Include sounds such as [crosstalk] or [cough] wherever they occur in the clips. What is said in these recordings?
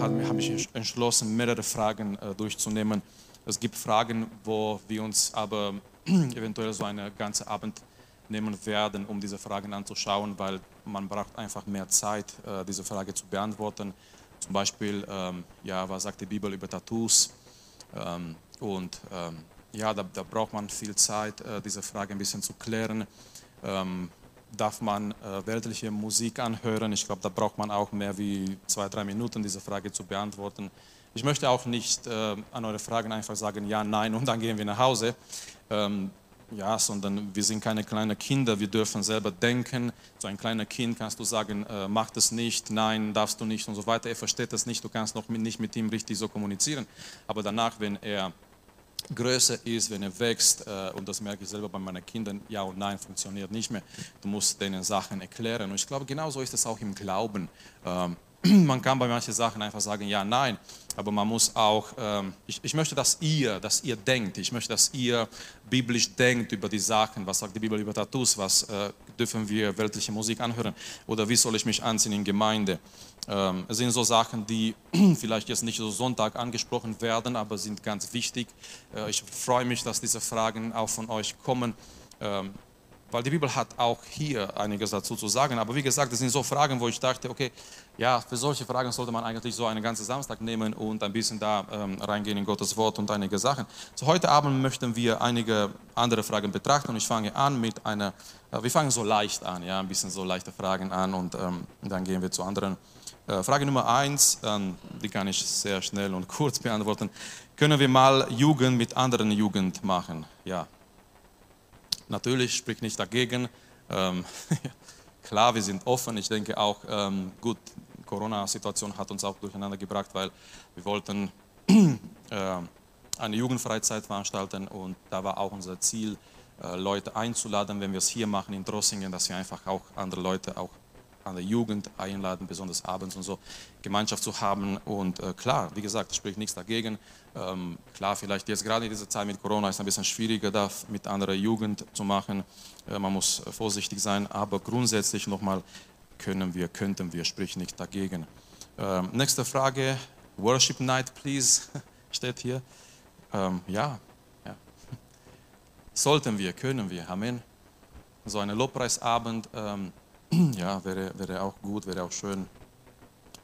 Abend habe ich entschlossen, mehrere Fragen äh, durchzunehmen. Es gibt Fragen, wo wir uns aber [clears throat] eventuell so einen ganzen Abend nehmen werden, um diese Fragen anzuschauen, weil man braucht einfach mehr Zeit, äh, diese Frage zu beantworten. Zum Beispiel, ähm, ja, was sagt die Bibel über Tattoos? Ähm, und ähm, ja, da, da, braucht man viel Zeit, äh, diese Frage ein bisschen zu klären. Darf man äh, weltliche Musik anhören? Ich glaube, da braucht man auch mehr wie zwei, drei Minuten, diese Frage zu beantworten. Ich möchte auch nicht äh, an eure Fragen einfach sagen ja, nein und dann gehen wir nach Hause. Ähm, ja, sondern wir sind keine kleinen Kinder, wir dürfen selber denken. So ein kleiner Kind kannst du sagen, äh, mach das nicht, nein, darfst du nicht und so weiter. Er versteht das nicht, du kannst noch mit, nicht mit ihm richtig so kommunizieren. Aber danach, wenn er größer ist, wenn er wächst, äh, und das merke ich selber bei meinen Kindern, ja und nein funktioniert nicht mehr. Du musst denen Sachen erklären. Und ich glaube, genauso ist es auch im Glauben. [clears throat] Man kann bei manchen Sachen einfach sagen, ja, nein, aber man muss auch, ähm, ich, ich, möchte, dass ihr, dass ihr denkt, ich möchte, dass ihr biblisch denkt über die Sachen, was sagt die Bibel über Tattoos, was äh, dürfen wir weltliche Musik anhören oder wie soll ich mich anziehen in Gemeinde. Ähm, es sind so Sachen, die [clears throat] vielleicht jetzt nicht so Sonntag angesprochen werden, aber sind ganz wichtig. Äh, ich freue mich, dass diese Fragen auch von euch kommen. Ähm, weil die Bibel hat auch hier einiges dazu zu sagen. Aber wie gesagt, das sind so Fragen, wo ich dachte, okay, ja, für solche Fragen sollte man eigentlich so einen ganzen Samstag nehmen und ein bisschen da ähm, reingehen in Gottes Wort und einige Sachen. So heute Abend möchten wir einige andere Fragen betrachten und ich fange an mit einer, äh, wir fangen so leicht an, ja, ein bisschen so leichte Fragen an und ähm, dann gehen wir zu anderen. Äh, Frage Nummer eins, ähm, die kann ich sehr schnell und [laughs] kurz beantworten. Können wir mal Jugend mit anderen Jugend machen? Ja, Natürlich spricht nicht dagegen. Ähm, [laughs] klar, wir sind offen. Ich denke auch, ähm, gut, Corona-Situation hat uns auch durcheinander gebracht, weil wir wollten [clears throat] äh, eine Jugendfreizeit veranstalten und da war auch unser Ziel, äh, Leute einzuladen, wenn wir es hier machen in Drossingen, dass wir einfach auch andere Leute auch an der Jugend einladen, besonders abends und so, Gemeinschaft zu haben. Und äh, klar, wie gesagt, spricht nichts dagegen. Ähm, klar, vielleicht jetzt gerade in dieser Zeit mit Corona ist es ein bisschen schwieriger, da mit anderer Jugend zu machen. Äh, man muss äh, vorsichtig sein, aber grundsätzlich nochmal können wir, könnten wir, spricht nichts dagegen. Ähm, nächste Frage, Worship Night, please, [laughs] steht hier. Ähm, ja, ja, [laughs] sollten wir, können wir, Amen. So ein Lobpreisabend, ähm, [clears throat] ja, wäre, wäre auch gut, wäre auch schön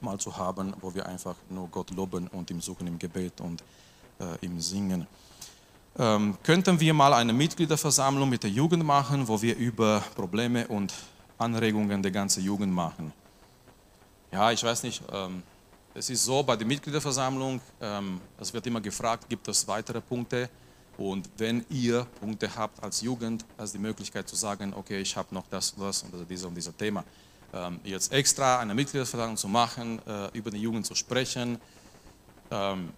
mal zu haben, wo wir einfach nur Gott loben und ihm suchen im Gebet und äh, ihm singen. Ähm, könnten wir mal eine Mitgliederversammlung mit der Jugend machen, wo wir über Probleme und Anregungen der ganzen Jugend machen? Ja, ich weiß nicht, ähm, es ist so bei der Mitgliederversammlung, ähm, es wird immer gefragt, gibt es weitere Punkte? Und wenn ihr Punkte habt als Jugend, hast die Möglichkeit zu sagen, okay, ich habe noch das und das und dieses und dieses Thema. Ähm, jetzt extra eine Mitgliederversammlung zu machen, äh, über die Jugend zu sprechen, ähm,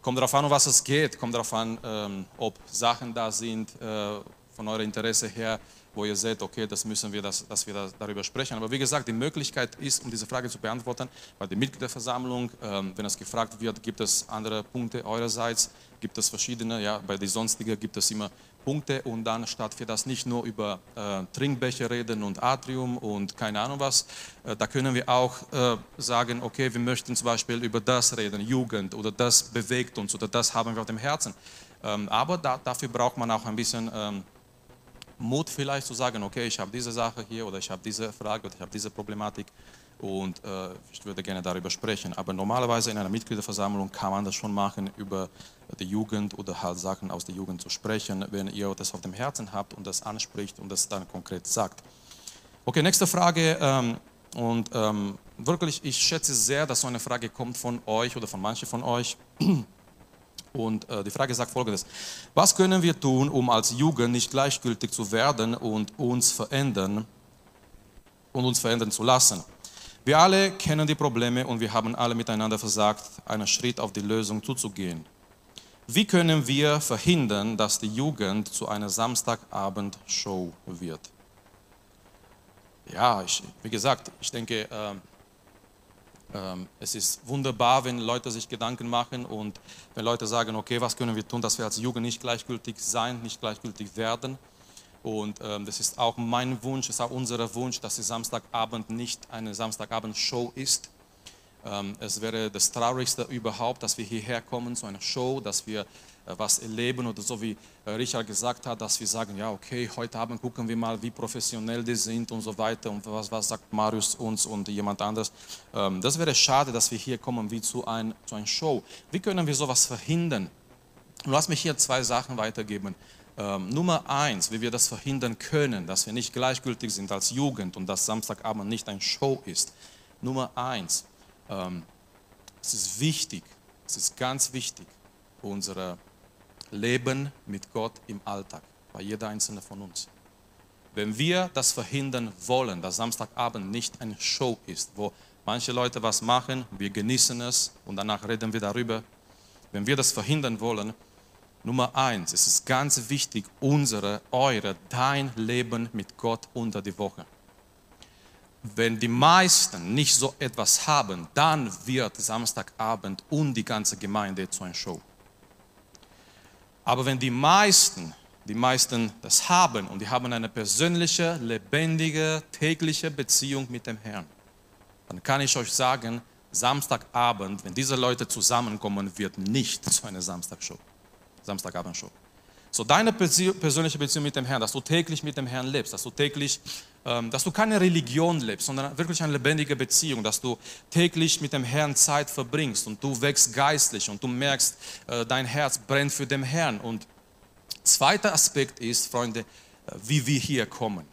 kommt darauf an, um was es geht, kommt darauf an, ähm, ob Sachen da sind äh, von eurem Interesse her, wo ihr seht, okay, das müssen wir, das, dass wir darüber sprechen. Aber wie gesagt, die Möglichkeit ist, um diese Frage zu beantworten, bei der Mitgliederversammlung, ähm, wenn es gefragt wird, gibt es andere Punkte eurerseits, gibt es verschiedene, ja, bei den sonstigen gibt es immer Punkte und dann statt wir das nicht nur über äh, Trinkbecher reden und Atrium und keine Ahnung was, äh, da können wir auch äh, sagen, okay, wir möchten zum Beispiel über das reden, Jugend oder das bewegt uns oder das haben wir auf dem Herzen. Ähm, aber da, dafür braucht man auch ein bisschen ähm, Mut vielleicht zu sagen, okay, ich habe diese Sache hier oder ich habe diese Frage oder ich habe diese Problematik und äh, ich würde gerne darüber sprechen. Aber normalerweise in einer Mitgliederversammlung kann man das schon machen, über die Jugend oder halt Sachen aus der Jugend zu sprechen, wenn ihr das auf dem Herzen habt und das anspricht und das dann konkret sagt. Okay, nächste Frage. Ähm, und ähm, wirklich, ich schätze sehr, dass so eine Frage kommt von euch oder von manchen von euch. [clears throat] Und äh, die Frage sagt folgendes. Was können wir tun, um als Jugend nicht gleichgültig zu werden und uns verändern und uns verändern zu lassen? Wir alle kennen die Probleme und wir haben alle miteinander versagt, einen Schritt auf die Lösung zuzugehen. Wie können wir verhindern, dass die Jugend zu einer Samstagabendshow wird? Ja, ich, wie gesagt, ich denke, äh, ähm, es ist wunderbar, wenn Leute sich Gedanken machen und wenn Leute sagen, okay, was können wir tun, dass wir als Jugend nicht gleichgültig sein, nicht gleichgültig werden. Und ähm, das ist auch mein Wunsch, es ist auch unser Wunsch, dass die Samstagabend nicht eine Samstagabendshow ist. Ähm, es wäre das Traurigste überhaupt, dass wir hierher kommen zu einer Show, dass wir was erleben oder so wie äh, Richard gesagt hat, dass wir sagen, ja okay, heute Abend gucken wir mal, wie professionell die sind und so weiter und was, was sagt Marius uns und jemand anderes. Ähm, das wäre schade, dass wir hier kommen wie zu, ein, zu einer Show. Wie können wir sowas verhindern? Lass mich hier zwei Sachen weitergeben. Ähm, Nummer eins, wie wir das verhindern können, dass wir nicht gleichgültig sind als Jugend und dass Samstagabend nicht eine Show ist. Nummer eins, ähm, es ist wichtig, es ist ganz wichtig, unser Leben mit Gott im Alltag, bei jeder einzelne von uns. Wenn wir das verhindern wollen, dass Samstagabend nicht eine Show ist, wo manche Leute was machen, wir genießen es und danach reden wir darüber. Wenn wir das verhindern wollen, Nummer eins, es ist ganz wichtig, unsere, eure, dein Leben mit Gott unter die Woche. Wenn die meisten nicht so etwas haben, dann wird Samstagabend und die ganze Gemeinde zu einer Show. Aber wenn die meisten, die meisten das haben und die haben eine persönliche, lebendige, tägliche Beziehung mit dem Herrn, dann kann ich euch sagen, Samstagabend, wenn diese Leute zusammenkommen, wird nicht zu einer Samstagshow. Samstagabend schon. So deine persönliche Beziehung mit dem Herrn, dass du täglich mit dem Herrn lebst, dass du täglich, ähm, dass du keine Religion lebst, sondern wirklich eine lebendige Beziehung, dass du täglich mit dem Herrn Zeit verbringst und du wächst geistlich und du merkst, äh, dein Herz brennt für den Herrn. Und zweiter Aspekt ist, Freunde, äh, wie wir hier kommen.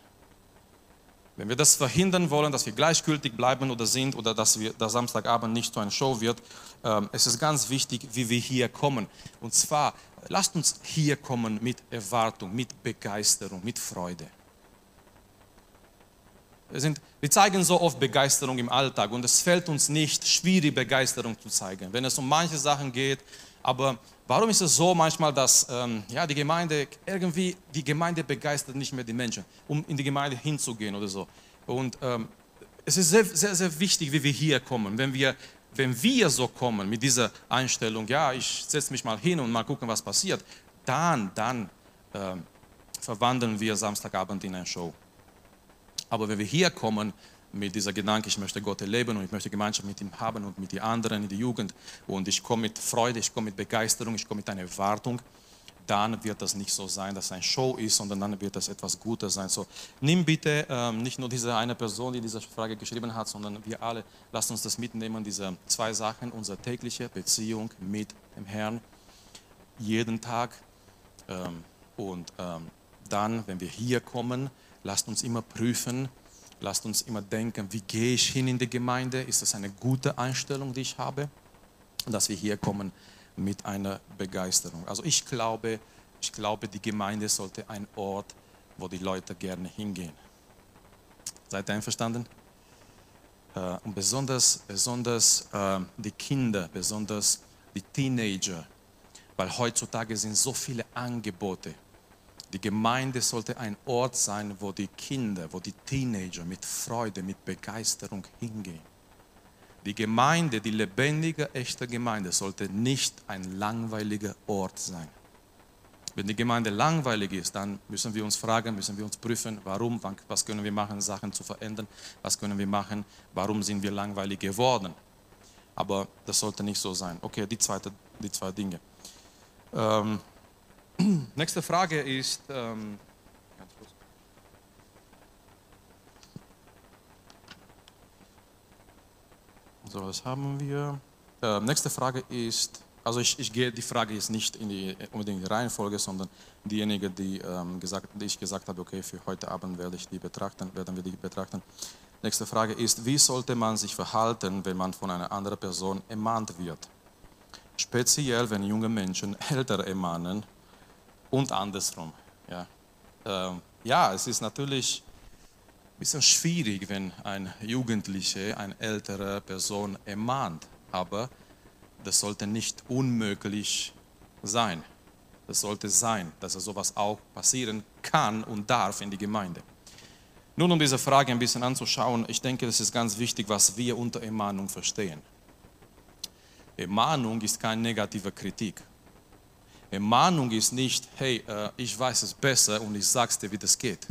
Wenn wir das verhindern wollen, dass wir gleichgültig bleiben oder sind oder dass wir der Samstagabend nicht so eine Show wird, äh, es ist ganz wichtig, wie wir hier kommen. Und zwar lasst uns hier kommen mit Erwartung, mit Begeisterung, mit Freude. Wir, sind, wir zeigen so oft Begeisterung im Alltag und es fällt uns nicht schwierig, Begeisterung zu zeigen, wenn es um manche Sachen geht. Aber warum ist es so manchmal, dass ähm, ja, die Gemeinde irgendwie, die Gemeinde begeistert nicht mehr die Menschen, um in die Gemeinde hinzugehen oder so. Und ähm, es ist sehr, sehr, sehr wichtig, wie wir hier kommen. Wenn wir wenn wir so kommen mit dieser Einstellung, ja, ich setze mich mal hin und mal gucken, was passiert, dann, dann äh, verwandeln wir Samstagabend in eine Show. Aber wenn wir hier kommen mit dieser Gedanke, ich möchte Gott erleben und ich möchte Gemeinschaft mit ihm haben und mit den anderen in der Jugend und ich komme mit Freude, ich komme mit Begeisterung, ich komme mit einer Erwartung, dann wird das nicht so sein, dass es eine Show ist, sondern dann wird das etwas Gutes sein. So, nimm bitte ähm, nicht nur diese eine Person, die diese Frage geschrieben hat, sondern wir alle, lasst uns das mitnehmen, diese zwei Sachen, unsere tägliche Beziehung mit dem Herrn, jeden Tag. Ähm, und ähm, dann, wenn wir hier kommen, lasst uns immer prüfen, lasst uns immer denken, wie gehe ich hin in die Gemeinde? Ist das eine gute Einstellung, die ich habe? Dass wir hier kommen mit einer Begeisterung. Also ich glaube, ich glaube, die Gemeinde sollte ein Ort, wo die Leute gerne hingehen. Seid ihr einverstanden? Äh, und besonders, besonders äh, die Kinder, besonders die Teenager, weil heutzutage sind so viele Angebote. Die Gemeinde sollte ein Ort sein, wo die Kinder, wo die Teenager mit Freude, mit Begeisterung hingehen. Die Gemeinde, die lebendige, echte Gemeinde sollte nicht ein langweiliger Ort sein. Wenn die Gemeinde langweilig ist, dann müssen wir uns fragen, müssen wir uns prüfen, warum, was können wir machen, Sachen zu verändern, was können wir machen, warum sind wir langweilig geworden. Aber das sollte nicht so sein. Okay, die, zweite, die zwei Dinge. Ähm, [clears throat] nächste Frage ist, ähm, So, was haben wir? Äh, nächste Frage ist, also ich, ich, gehe die Frage jetzt nicht in die unbedingt die Reihenfolge, sondern diejenige, die, ähm, gesagt, die ich gesagt habe, okay, für heute Abend werde ich die betrachten, werden wir die betrachten. Nächste Frage ist, wie sollte man sich verhalten, wenn man von einer anderen Person ermahnt wird? Speziell, wenn junge Menschen ältere ermahnen und andersrum. Ja, ähm, ja es ist natürlich bisschen schwierig, wenn ein Jugendlicher eine ältere Person ermahnt, aber das sollte nicht unmöglich sein. Das sollte sein, dass sowas auch passieren kann und darf in die Gemeinde. Nun, um diese Frage ein bisschen anzuschauen, ich denke, es ist ganz wichtig, was wir unter Ermahnung verstehen. Ermahnung ist keine negative Kritik. Ermahnung ist nicht, hey, äh, ich weiß es besser und ich sag's dir, wie das geht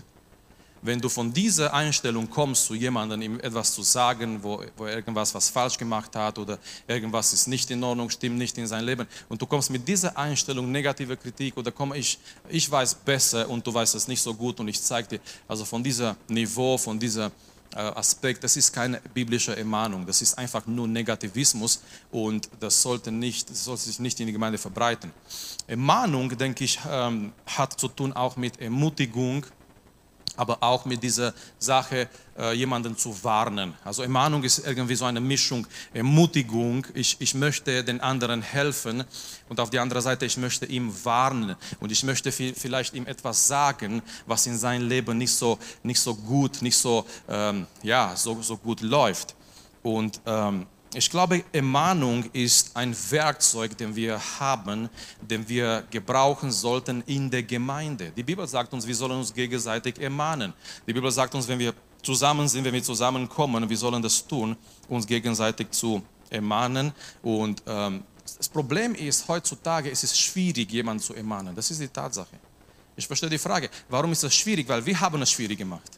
wenn du von dieser Einstellung kommst, zu jemandem ihm etwas zu sagen, wo, wo er irgendwas was falsch gemacht hat oder irgendwas ist nicht in Ordnung, stimmt nicht in sein Leben und du kommst mit dieser Einstellung negative Kritik oder komm, ich, ich weiß besser und du weißt es nicht so gut und ich zeige dir, also von diesem Niveau, von dieser äh, Aspekt, das ist keine biblische Ermahnung, das ist einfach nur Negativismus und das sollte, nicht, das sollte sich nicht in die Gemeinde verbreiten. Ermahnung, denke ich, ähm, hat zu tun auch mit Ermutigung, aber auch mit dieser Sache, äh, jemanden zu warnen. Also Ermahnung ist irgendwie so eine Mischung, Ermutigung, ich, ich möchte den anderen helfen und auf der anderen Seite, ich möchte ihm warnen und ich möchte vielleicht ihm etwas sagen, was in seinem Leben nicht so, nicht so gut, nicht so, ähm, ja, so, so gut läuft. Und ähm, ich glaube, Ermahnung ist ein Werkzeug, den wir haben, den wir gebrauchen sollten in der Gemeinde. Die Bibel sagt uns, wir sollen uns gegenseitig ermahnen. Die Bibel sagt uns, wenn wir zusammen sind, wenn wir zusammenkommen, wir sollen das tun, uns gegenseitig zu ermahnen. Und ähm, das Problem ist, heutzutage ist es schwierig, jemanden zu ermahnen. Das ist die Tatsache. Ich verstehe die Frage, warum ist das schwierig? Weil wir haben es schwierig gemacht.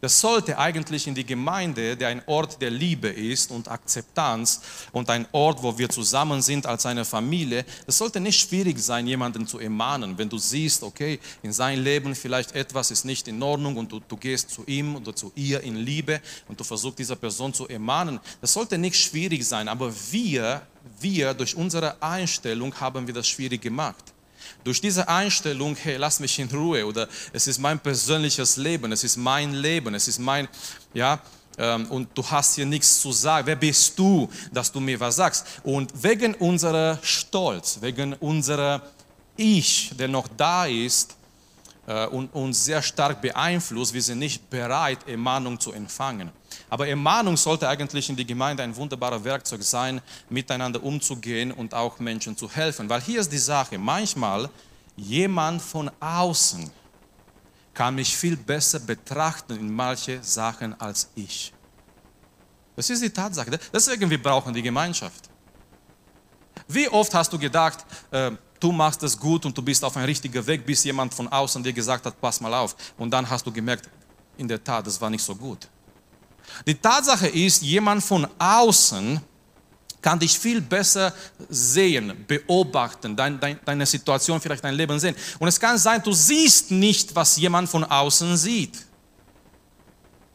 Das sollte eigentlich in die Gemeinde, der ein Ort der Liebe ist und Akzeptanz und ein Ort, wo wir zusammen sind als eine Familie, es sollte nicht schwierig sein, jemanden zu ermahnen. Wenn du siehst, okay, in seinem Leben vielleicht etwas ist nicht in Ordnung und du, du gehst zu ihm oder zu ihr in Liebe und du versuchst dieser Person zu ermahnen, das sollte nicht schwierig sein. Aber wir, wir durch unsere Einstellung haben wir das schwierig gemacht. Durch diese Einstellung, hey, lass mich in Ruhe oder es ist mein persönliches Leben, es ist mein Leben, es ist mein, ja, ähm, und du hast hier nichts zu sagen. Wer bist du, dass du mir was sagst? Und wegen unserer Stolz, wegen unserer Ich, der noch da ist, äh, und uns sehr stark beeinflusst, wir sind nicht bereit, Ermahnung zu empfangen. Aber Ermahnung sollte eigentlich in die Gemeinde ein wunderbares Werkzeug sein, miteinander umzugehen und auch Menschen zu helfen. Weil hier ist die Sache, manchmal jemand von außen kann mich viel besser betrachten in manche Sachen als ich. Das ist die Tatsache. Deswegen wir brauchen die Gemeinschaft. Wie oft hast du gedacht, äh, du machst es gut und du bist auf einem richtigen Weg, bis jemand von außen dir gesagt hat, pass mal auf. Und dann hast du gemerkt, in der Tat, das war nicht so gut. Die Tatsache ist, jemand von außen kann dich viel besser sehen, beobachten, dein, dein, deine Situation, vielleicht dein Leben sehen. Und es kann sein, du siehst nicht, was jemand von außen sieht.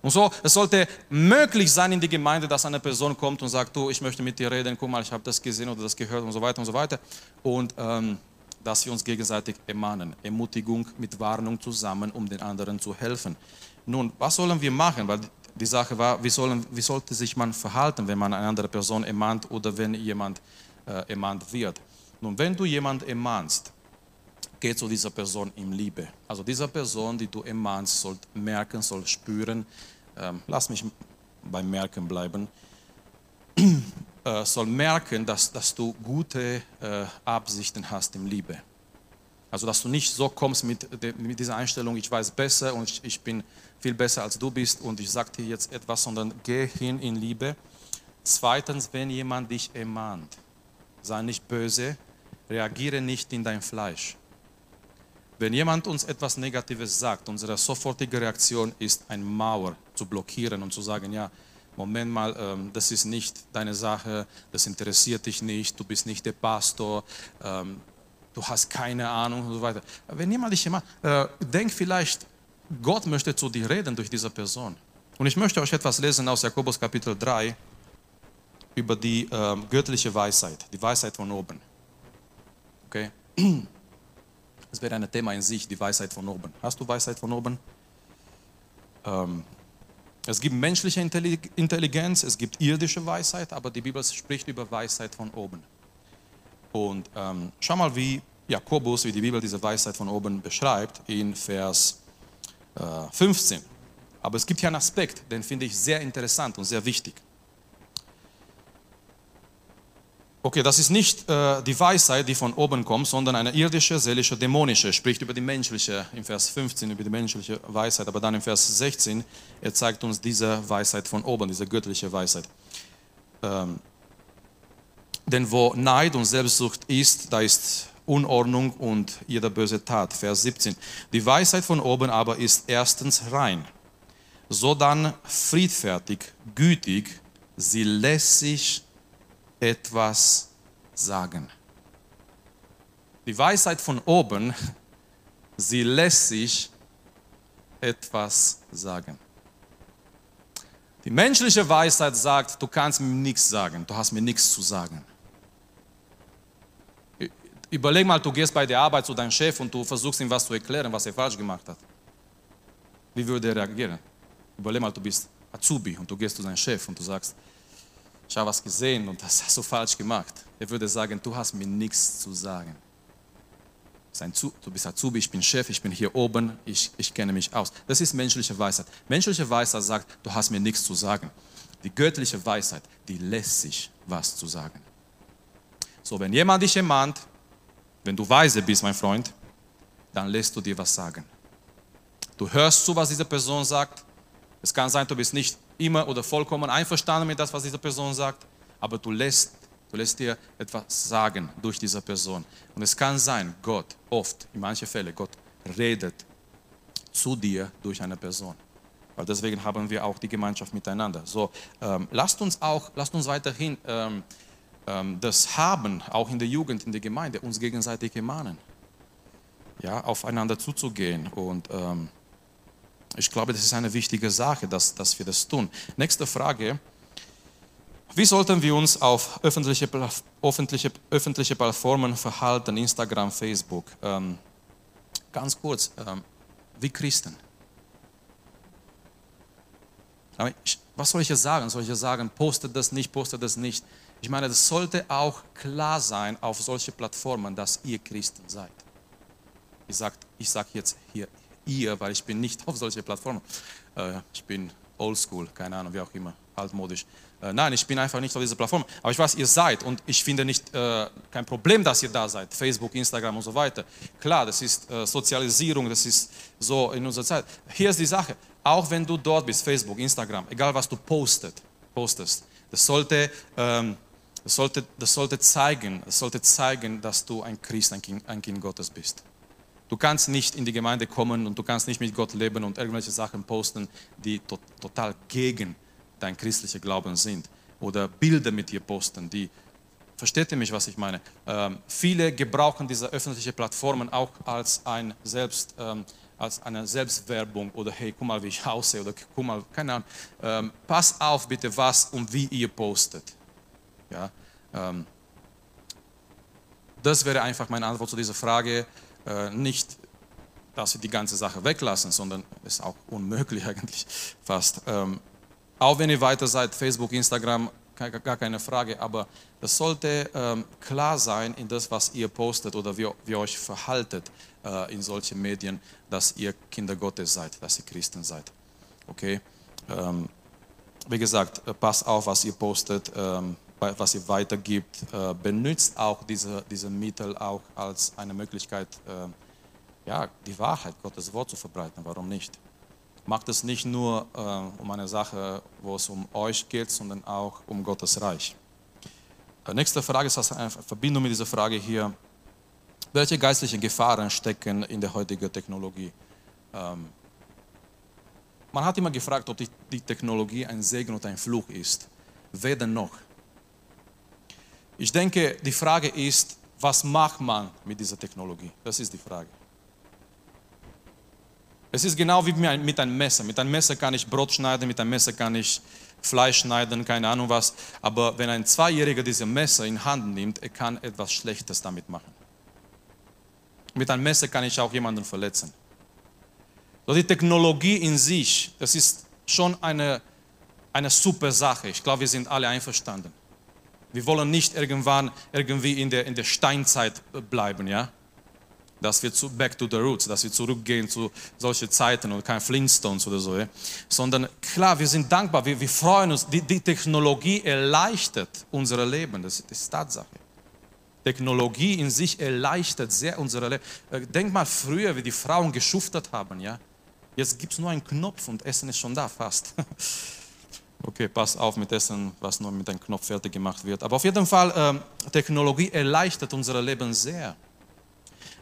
Und so, es sollte möglich sein in die Gemeinde, dass eine Person kommt und sagt, du, ich möchte mit dir reden, guck mal, ich habe das gesehen oder das gehört und so weiter und so weiter. Und ähm, dass wir uns gegenseitig ermahnen, Ermutigung mit Warnung zusammen, um den anderen zu helfen. Nun, was sollen wir machen? Weil die Sache war, wie, sollen, wie sollte sich man verhalten, wenn man eine andere Person ermahnt oder wenn jemand äh, ermahnt wird? Nun, wenn du jemand ermahnst, geh zu dieser Person in Liebe. Also dieser Person, die du ermahnst, soll merken, soll spüren, ähm, lass mich beim Merken bleiben, [clears throat] äh, soll merken, dass, dass du gute äh, Absichten hast in Liebe. Also dass du nicht so kommst mit, mit dieser Einstellung, ich weiß besser und ich, bin viel besser als du bist und ich sage dir jetzt etwas, sondern geh hin in Liebe. Zweitens, wenn jemand dich ermahnt, sei nicht böse, reagiere nicht in dein Fleisch. Wenn jemand uns etwas Negatives sagt, unsere sofortige Reaktion ist, eine Mauer zu blockieren und zu sagen, ja, Moment mal, ähm, das ist nicht deine Sache, das interessiert dich nicht, du bist nicht der Pastor, ähm, du hast keine Ahnung und so weiter. Wenn jemand dich immer, äh, denk vielleicht, Gott möchte zu dir reden durch diese Person. Und ich möchte euch etwas lesen aus Jakobus Kapitel 3 über die äh, göttliche Weisheit, die Weisheit von oben. Okay? [clears throat] Das wäre ein Thema in sich, die Weisheit von oben. Hast du Weisheit von oben? Ähm, es gibt menschliche Intelligenz, es gibt irdische Weisheit, aber die Bibel spricht über Weisheit von oben. Und ähm, schau mal, wie Jakobus, wie die Bibel diese Weisheit von oben beschreibt, in Vers äh, 15. Aber es gibt hier einen Aspekt, den finde ich sehr interessant und sehr wichtig. Okay, das ist nicht äh, die Weisheit, die von oben kommt, sondern eine irdische, seelische, dämonische. Spricht über die menschliche, im Vers 15 über die menschliche Weisheit, aber dann im Vers 16, er zeigt uns diese Weisheit von oben, diese göttliche Weisheit. Ähm, denn wo Neid und Selbstsucht ist, da ist Unordnung und jeder böse Tat. Vers 17. Die Weisheit von oben aber ist erstens rein, sodann friedfertig, gütig, sie lässt sich etwas sagen. Die Weisheit von oben, [laughs] sie lässt sich etwas sagen. Die menschliche Weisheit sagt, du kannst mir nichts sagen, du hast mir nichts zu sagen. Überleg mal, du gehst bei der Arbeit zu deinem Chef und du versuchst ihm was zu erklären, was er falsch gemacht hat. Wie würde er reagieren? Überleg mal, du bist Azubi und du gehst zu deinem Chef und du sagst, ich habe was gesehen und das hast du falsch gemacht. Er würde sagen, du hast mir nichts zu sagen. Du bist Azubi, ich bin Chef, ich bin hier oben, ich, ich kenne mich aus. Das ist menschliche Weisheit. Menschliche Weisheit sagt, du hast mir nichts zu sagen. Die göttliche Weisheit, die lässt sich was zu sagen. So, wenn jemand dich ermahnt, wenn du weise bist, mein Freund, dann lässt du dir was sagen. Du hörst zu, was diese Person sagt. Es kann sein, du bist nicht immer oder vollkommen einverstanden mit das, was diese Person sagt, aber du lässt, du lässt dir etwas sagen durch diese Person. Und es kann sein, Gott, oft, in manchen Fällen, Gott redet zu dir durch eine Person. Weil deswegen haben wir auch die Gemeinschaft miteinander. So, ähm, lasst uns auch, lasst uns weiterhin ähm, das haben, auch in der Jugend, in der Gemeinde, uns gegenseitig ermahnen. Ja, aufeinander zuzugehen. Und ähm, ich glaube, das ist eine wichtige Sache, dass, dass wir das tun. Nächste Frage. Wie sollten wir uns auf öffentliche, öffentliche, öffentliche Plattformen verhalten, Instagram, Facebook? Ähm, ganz kurz, ähm, wie Christen. Was soll ich jetzt sagen? Soll ich jetzt sagen, postet das nicht, postet das nicht? Ich meine, das sollte auch klar sein auf solche Plattformen, dass ihr Christen seid. Ich sage ich sag jetzt hier ihr, weil ich bin nicht [laughs] auf solche Plattformen. Äh, ich bin oldschool, keine Ahnung, wie auch immer, altmodisch. Äh, nein, ich bin einfach nicht auf dieser Plattform. Aber ich weiß, ihr seid und ich finde nicht äh, kein Problem, dass ihr da seid. Facebook, Instagram und so weiter. Klar, das ist äh, Sozialisierung, das ist so in unserer Zeit. Hier ist die Sache, auch wenn du dort bist, Facebook, Instagram, egal was du postet, postest, das sollte... Ähm, das sollte, das sollte, zeigen, das sollte zeigen, dass du ein Christ, ein kind, ein kind Gottes bist. Du kannst nicht in die Gemeinde kommen und du kannst nicht mit Gott leben und irgendwelche Sachen posten, die to total gegen dein christlicher Glauben sind. Oder Bilder mit dir posten, die, versteht ihr mich, was ich meine? Ähm, viele gebrauchen diese öffentlichen Plattformen auch als, ein Selbst, ähm, als eine Selbstwerbung oder hey, guck mal, wie ich aussehe oder guck mal, keine Ahnung. Ähm, pass auf bitte, was und wie ihr postet. Ja, ähm, das wäre einfach meine Antwort zu dieser Frage. Äh, nicht, dass wir die ganze Sache weglassen, sondern ist auch unmöglich [laughs] eigentlich fast. Ähm, auch wenn ihr weiter seid, Facebook, Instagram, gar keine Frage, aber das sollte ähm, klar sein in das, was ihr postet oder wie, wie euch verhaltet äh, in solchen Medien, dass ihr Kinder Gottes seid, dass ihr Christen seid. Okay? Ähm, wie gesagt, äh, passt auf, was ihr postet. Ähm, was ihr weitergibt, äh, benutzt auch diese, diese Mittel auch als eine Möglichkeit, äh, ja, die Wahrheit, Gottes Wort zu verbreiten. Warum nicht? Macht es nicht nur äh, um eine Sache, wo es um euch geht, sondern auch um Gottes Reich. Nächste Frage ist also eine Verbindung mit dieser Frage hier. Welche geistlichen Gefahren stecken in der heutigen Technologie? Ähm, man hat immer gefragt, ob die, die Technologie ein Segen oder ein Fluch ist. Weder noch. Ich denke, die Frage ist, was macht man mit dieser Technologie? Das ist die Frage. Es ist genau wie mit einem Messer. Mit einem Messer kann ich Brot schneiden, mit einem Messer kann ich Fleisch schneiden, keine Ahnung was. Aber wenn ein Zweijähriger dieses Messer in Hand nimmt, er kann etwas Schlechtes damit machen. Mit einem Messer kann ich auch jemanden verletzen. So die Technologie in sich, das ist schon eine, eine super Sache. Ich glaube, wir sind alle einverstanden. Wir wollen nicht irgendwann irgendwie in der, in der Steinzeit bleiben, ja? Dass wir zu, back to the roots, dass wir zurückgehen zu solchen Zeiten und kein Flintstones oder so, ja? Sondern klar, wir sind dankbar, wir, wir freuen uns. Die, die Technologie erleichtert unser Leben, das, das ist Tatsache. Technologie in sich erleichtert sehr unser Leben. Äh, denk mal früher, wie die Frauen geschuftet haben, ja? Jetzt gibt es nur einen Knopf und Essen ist schon da fast. [laughs] Okay, pass auf mit Essen, was nur mit einem Knopf fertig gemacht wird. Aber auf jeden Fall, äh, Technologie erleichtert unser Leben sehr.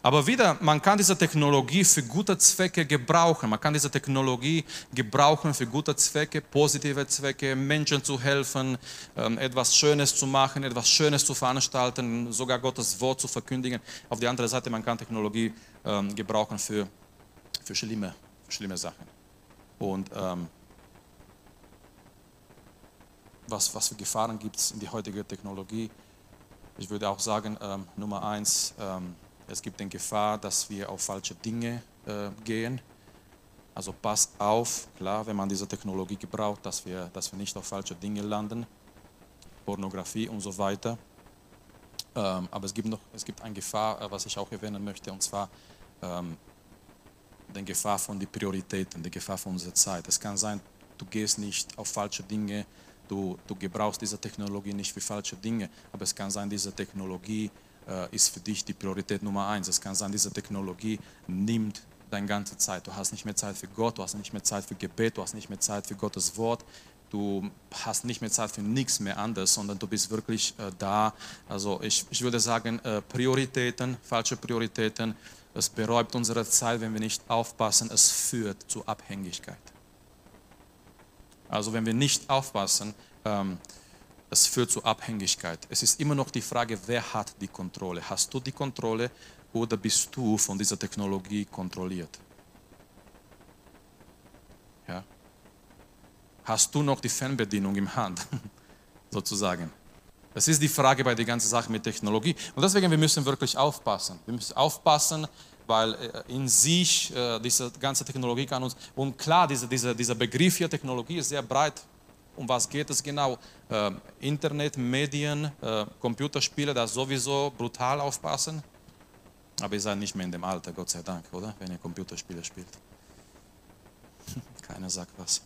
Aber wieder, man kann diese Technologie für gute Zwecke gebrauchen. Man kann diese Technologie gebrauchen für gute Zwecke, positive Zwecke, Menschen zu helfen, ähm, etwas Schönes zu machen, etwas Schönes zu veranstalten, sogar Gottes Wort zu verkündigen. Auf der anderen Seite, man kann Technologie ähm, gebrauchen für, für schlimme, schlimme Sachen. Und ähm, was, was für Gefahren gibt es in die heutige Technologie? Ich würde auch sagen, ähm, Nummer eins, ähm, es gibt eine Gefahr, dass wir auf falsche Dinge äh, gehen. Also passt auf, klar, wenn man diese Technologie gebraucht, dass wir, dass wir nicht auf falsche Dinge landen, Pornografie und so weiter. Ähm, aber es gibt noch es gibt eine Gefahr, äh, was ich auch erwähnen möchte, und zwar ähm, die Gefahr von den Prioritäten, die Gefahr von unserer Zeit. Es kann sein, du gehst nicht auf falsche Dinge, du, du gebrauchst diese Technologie nicht für falsche Dinge, aber es kann sein, diese Technologie äh, ist für dich die Priorität Nummer eins. Es kann sein, diese Technologie nimmt deine ganze Zeit. Du hast nicht mehr Zeit für Gott, du hast nicht mehr Zeit für Gebet, du hast nicht mehr Zeit für Gottes Wort, du hast nicht mehr Zeit für nichts mehr anderes, sondern du bist wirklich äh, da. Also ich, ich würde sagen, äh, Prioritäten, falsche Prioritäten, es beräubt unsere Zeit, wenn wir nicht aufpassen, es führt zu Abhängigkeit. Also wenn wir nicht aufpassen, ähm, es führt zu Abhängigkeit. Es ist immer noch die Frage, wer hat die Kontrolle? Hast du die Kontrolle oder bist du von dieser Technologie kontrolliert? Ja? Hast du noch die Fernbedienung im Hand, [laughs] sozusagen? Das ist die Frage bei der ganzen Sache mit Technologie. Und deswegen, wir müssen wirklich aufpassen. Wir müssen aufpassen, weil äh, in sich äh, diese ganze Technologie kann uns, und klar, diese, diese, dieser Begriff hier Technologie ist sehr breit um was geht es genau? Äh, Internet, Medien, äh, Computerspiele, das sowieso brutal aufpassen. Aber ihr seid nicht mehr in dem Alter, Gott sei Dank, oder? Wenn ihr Computerspiele spielt. [laughs] Keiner sagt was.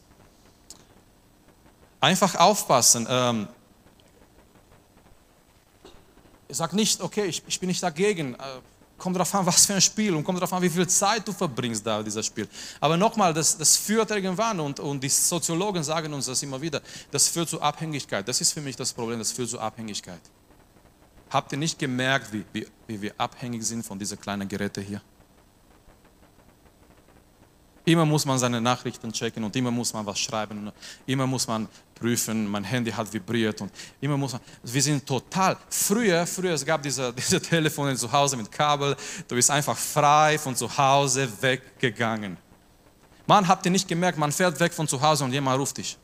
Einfach aufpassen. Ähm, ich sage nicht, okay, ich, ich bin nicht dagegen. Kommt darauf an, [laughs] was für ein Spiel und kommt darauf an, wie viel Zeit du verbringst da dieses Spiel. Aber nochmal, das, das führt irgendwann und, und die Soziologen sagen uns das immer wieder, das führt zu Abhängigkeit. Das ist für mich das Problem, das führt zu Abhängigkeit. Habt ihr nicht gemerkt, wie, wie, wie wir abhängig sind von diesen kleinen Geräten hier? Immer muss man seine Nachrichten checken und immer muss man was schreiben und immer muss man prüfen, mein Handy hat vibriert und immer muss man, wir sind total, früher, früher, es gab diese, [laughs] diese Telefone zu Hause mit Kabel, du bist einfach frei von zu Hause weggegangen. Man, habt ihr nicht gemerkt, man fährt weg von zu Hause und jemand ruft dich.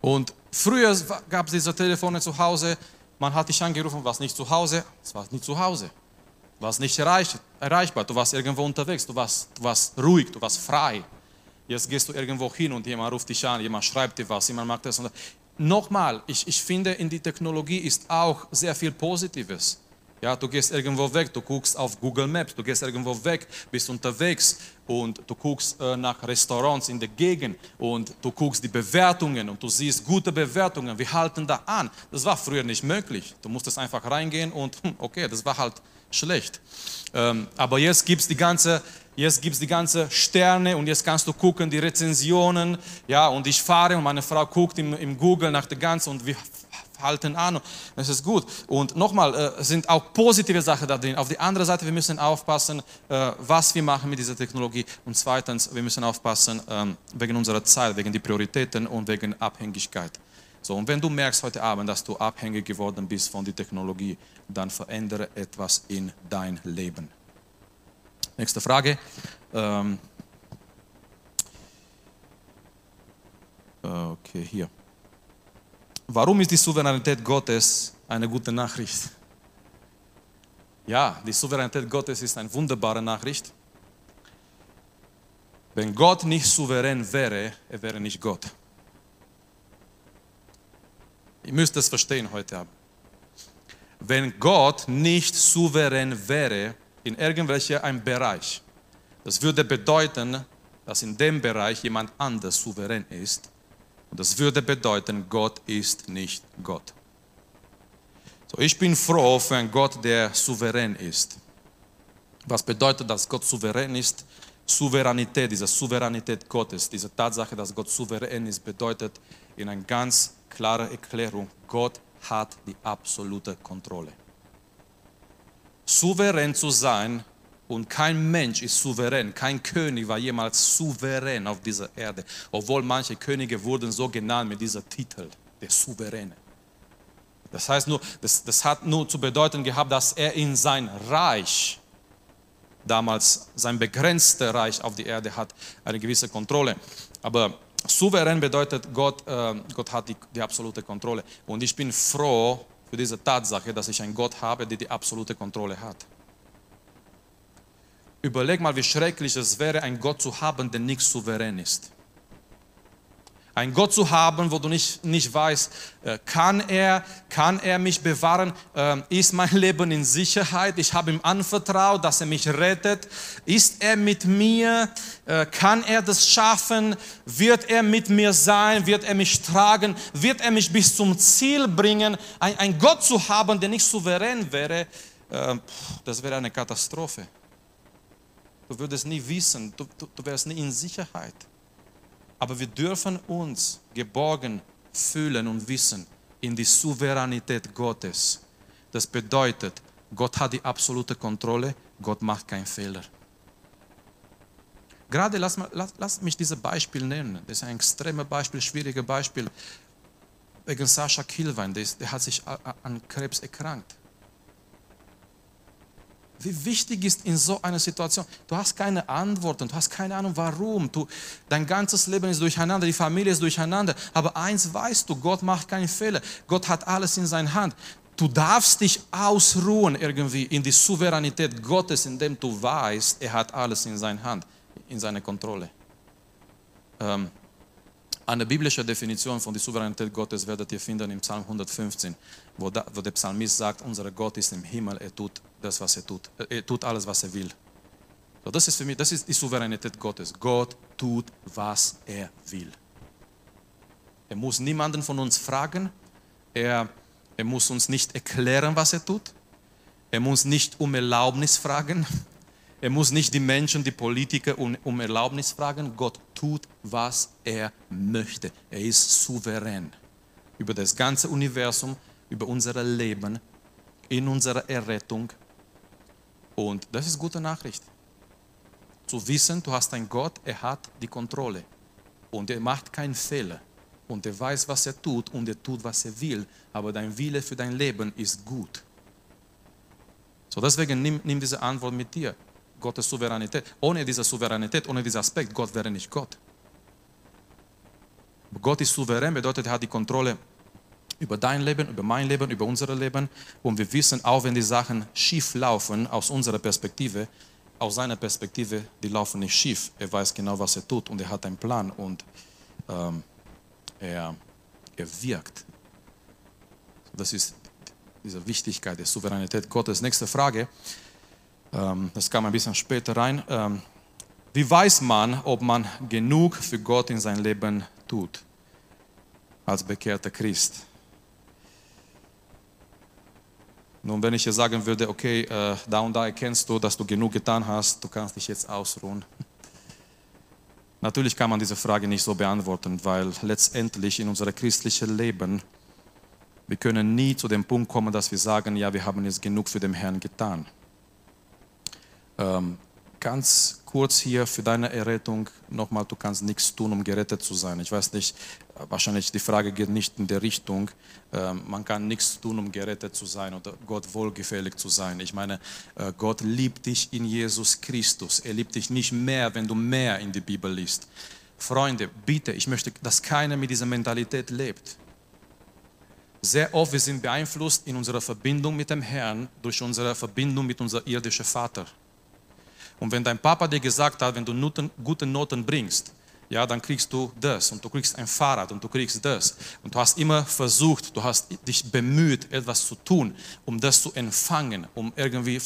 Und früher gab es diese Telefone zu Hause, man hat dich angerufen, warst nicht zu Hause, es war nicht zu Hause. Warst nicht erreichbar, du warst irgendwo unterwegs, du warst, du warst ruhig, du warst frei. Jetzt gehst du irgendwo hin und jemand ruft dich an, jemand schreibt dir was, jemand macht das. Und das. Nochmal, ich, ich finde, in die Technologie ist auch sehr viel Positives. Ja, du gehst irgendwo weg, du guckst auf Google Maps, du gehst irgendwo weg, bist unterwegs und du guckst äh, nach Restaurants in der Gegend und du guckst die Bewertungen und du siehst gute Bewertungen. Wir halten da an. Das war früher nicht möglich. Du musstest einfach reingehen und hm, okay, das war halt schlecht. Ähm, aber jetzt gibt es die ganze, jetzt gibt's die ganze Sterne und jetzt kannst du gucken, die Rezensionen, ja, und ich fahre und meine Frau guckt im, im Google nach der ganzen und wir halten an. Das ist gut. Und nochmal, äh, sind auch positive Sachen da drin. Auf die andere Seite, wir müssen aufpassen, äh, was wir machen mit dieser Technologie. Und zweitens, wir müssen aufpassen ähm, wegen unserer Zeit, wegen die Prioritäten und wegen Abhängigkeit. So, und wenn du merkst heute Abend, dass du abhängig geworden bist von der Technologie, dann verändere etwas in dein Leben. Nächste Frage. Ähm okay, hier. Warum ist die Souveränität Gottes eine gute Nachricht? Ja, die Souveränität Gottes ist eine wunderbare Nachricht. Wenn Gott nicht souverän wäre, er wäre nicht Gott. Ihr müsst das verstehen heute Abend. Wenn Gott nicht souverän wäre in irgendwelchem Bereich, das würde bedeuten, dass in dem Bereich jemand anders souverän ist. Und das würde bedeuten, Gott ist nicht Gott. So, ich bin froh für einen Gott, der souverän ist. Was bedeutet, dass Gott souverän ist? Souveränität, diese Souveränität Gottes, diese Tatsache, dass Gott souverän ist, bedeutet in ein ganz klare Erklärung, Gott hat die absolute Kontrolle. souverän zu sein und kein Mensch ist souverän, kein König war jemals souverän auf dieser Erde, obwohl manche Könige wurden so genannt mit dieser Titel, der Souveräne. Das heißt nur, das, das hat nur zu bedeuten gehabt, dass er in sein Reich, damals sein begrenztes Reich auf die Erde hat, eine gewisse Kontrolle. Aber souverän bedeutet, Gott, äh, Gott hat die, die absolute Kontrolle. Und ich bin froh für diese Tatsache, dass ich einen Gott habe, der die absolute Kontrolle hat. Überleg mal, wie schrecklich es wäre, einen Gott zu haben, der nicht souverän ist. Ein Gott zu haben, wo du nicht, nicht weißt, äh, kann er, kann er mich bewahren? Ähm, ist mein [laughs] Leben in Sicherheit? Ich habe ihm anvertraut, dass er mich rettet. Ist er mit mir? Äh, kann er das schaffen? Wird er mit mir sein? Wird er mich tragen? Wird er mich bis zum Ziel bringen? Ein, ein Gott zu haben, der nicht souverän wäre, äh, das wäre eine Katastrophe. Du würdest nie wissen, du, du, du wärst nie in Sicherheit. Aber wir dürfen uns geborgen fühlen und wissen in die Souveränität Gottes. Das bedeutet, Gott hat die absolute Kontrolle, Gott macht keinen Fehler. Gerade lass, lass, lass mich dieses Beispiel nennen. Das ist ein extremes Beispiel, schwieriges Beispiel. Wegen Sascha Kilwein, der, der hat sich an Krebs erkrankt. Wie wichtig ist in so einer Situation, du hast keine Antworten, du hast keine Ahnung warum, du, dein ganzes Leben ist durcheinander, die Familie ist durcheinander, aber eins weißt du, Gott macht keine Fehler, Gott hat alles in seiner Hand. Du darfst dich ausruhen irgendwie in die Souveränität Gottes, indem du weißt, er hat alles in seiner Hand, in seiner Kontrolle. Ähm, eine biblische Definition von der Souveränität Gottes werdet ihr finden im Psalm 115, wo, da, wo der Psalmist sagt, unser Gott ist im Himmel, er tut das, was er tut. Er tut alles, was er will. So, das ist für mich, das ist die Souveränität Gottes. Gott tut, was er will. Er muss niemanden von uns fragen. Er, er muss uns nicht erklären, was er tut. Er muss nicht um Erlaubnis fragen. [laughs] Er muss nicht die Menschen, die Politiker um, um Erlaubnis fragen. Gott tut, was er möchte. Er ist souverän über das ganze Universum, über unser Leben, in unserer Errettung, und das ist gute Nachricht. Zu wissen, du hast einen Gott, er hat die Kontrolle. Und er macht keinen Fehler. Und er weiß, was er tut und er tut, was er will. Aber dein Wille für dein Leben ist gut. So deswegen nimm, nimm diese Antwort mit dir. Gottes Souveränität. Ohne diese Souveränität, ohne diesen Aspekt, Gott wäre nicht Gott. Gott ist souverän, bedeutet, er hat die Kontrolle über dein Leben, über mein Leben, über unser Leben. Und wir wissen, auch wenn die Sachen schief laufen, aus unserer Perspektive, aus seiner Perspektive, die laufen nicht schief. Er weiß genau, was er tut und er hat einen Plan und ähm, er, er wirkt. Das ist diese Wichtigkeit der Souveränität Gottes. Nächste Frage, ähm, das kam ein bisschen später rein. Ähm, wie weiß man, ob man genug für Gott in sein Leben tut als bekehrter Christ? Nun, wenn ich dir sagen würde, okay, äh, da und da erkennst du, dass du genug getan hast, du kannst dich jetzt ausruhen. [laughs] Natürlich kann man diese Frage nicht so beantworten, weil letztendlich in unserem christlichen Leben, wir können nie zu dem Punkt kommen, dass wir sagen, ja, wir haben jetzt genug für den Herrn getan. Ähm, ganz kurz hier für deine Errettung nochmal, du kannst nichts tun, um gerettet zu sein. Ich weiß nicht, wahrscheinlich die Frage geht nicht in der Richtung, äh, man kann nichts tun, um gerettet zu sein oder Gott wohlgefällig zu sein. Ich meine, äh, Gott liebt dich in Jesus Christus. Er liebt dich nicht mehr, wenn du mehr in die Bibel liest. Freunde, bitte, ich möchte, dass keiner mit dieser Mentalität lebt. Sehr oft wir sind beeinflusst in unserer Verbindung mit dem Herrn durch unsere Verbindung mit unserem irdischen Vater. Und wenn dein Papa dir gesagt hat, wenn du gute Noten bringst, ja, dann kriegst du das und du kriegst ein Fahrrad und du kriegst das. Und du hast immer versucht, du hast dich bemüht, etwas zu tun, um das zu empfangen, um irgendwie,